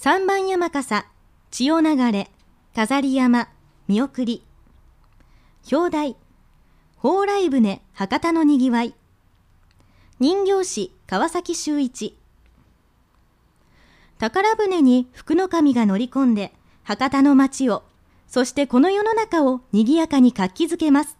三番山笠、千代流れ、飾り山、見送り。表題、蓬莱船、博多のにぎわい。人形師、川崎修一。宝船に福の神が乗り込んで、博多の町を、そしてこの世の中を賑やかに活気づけます。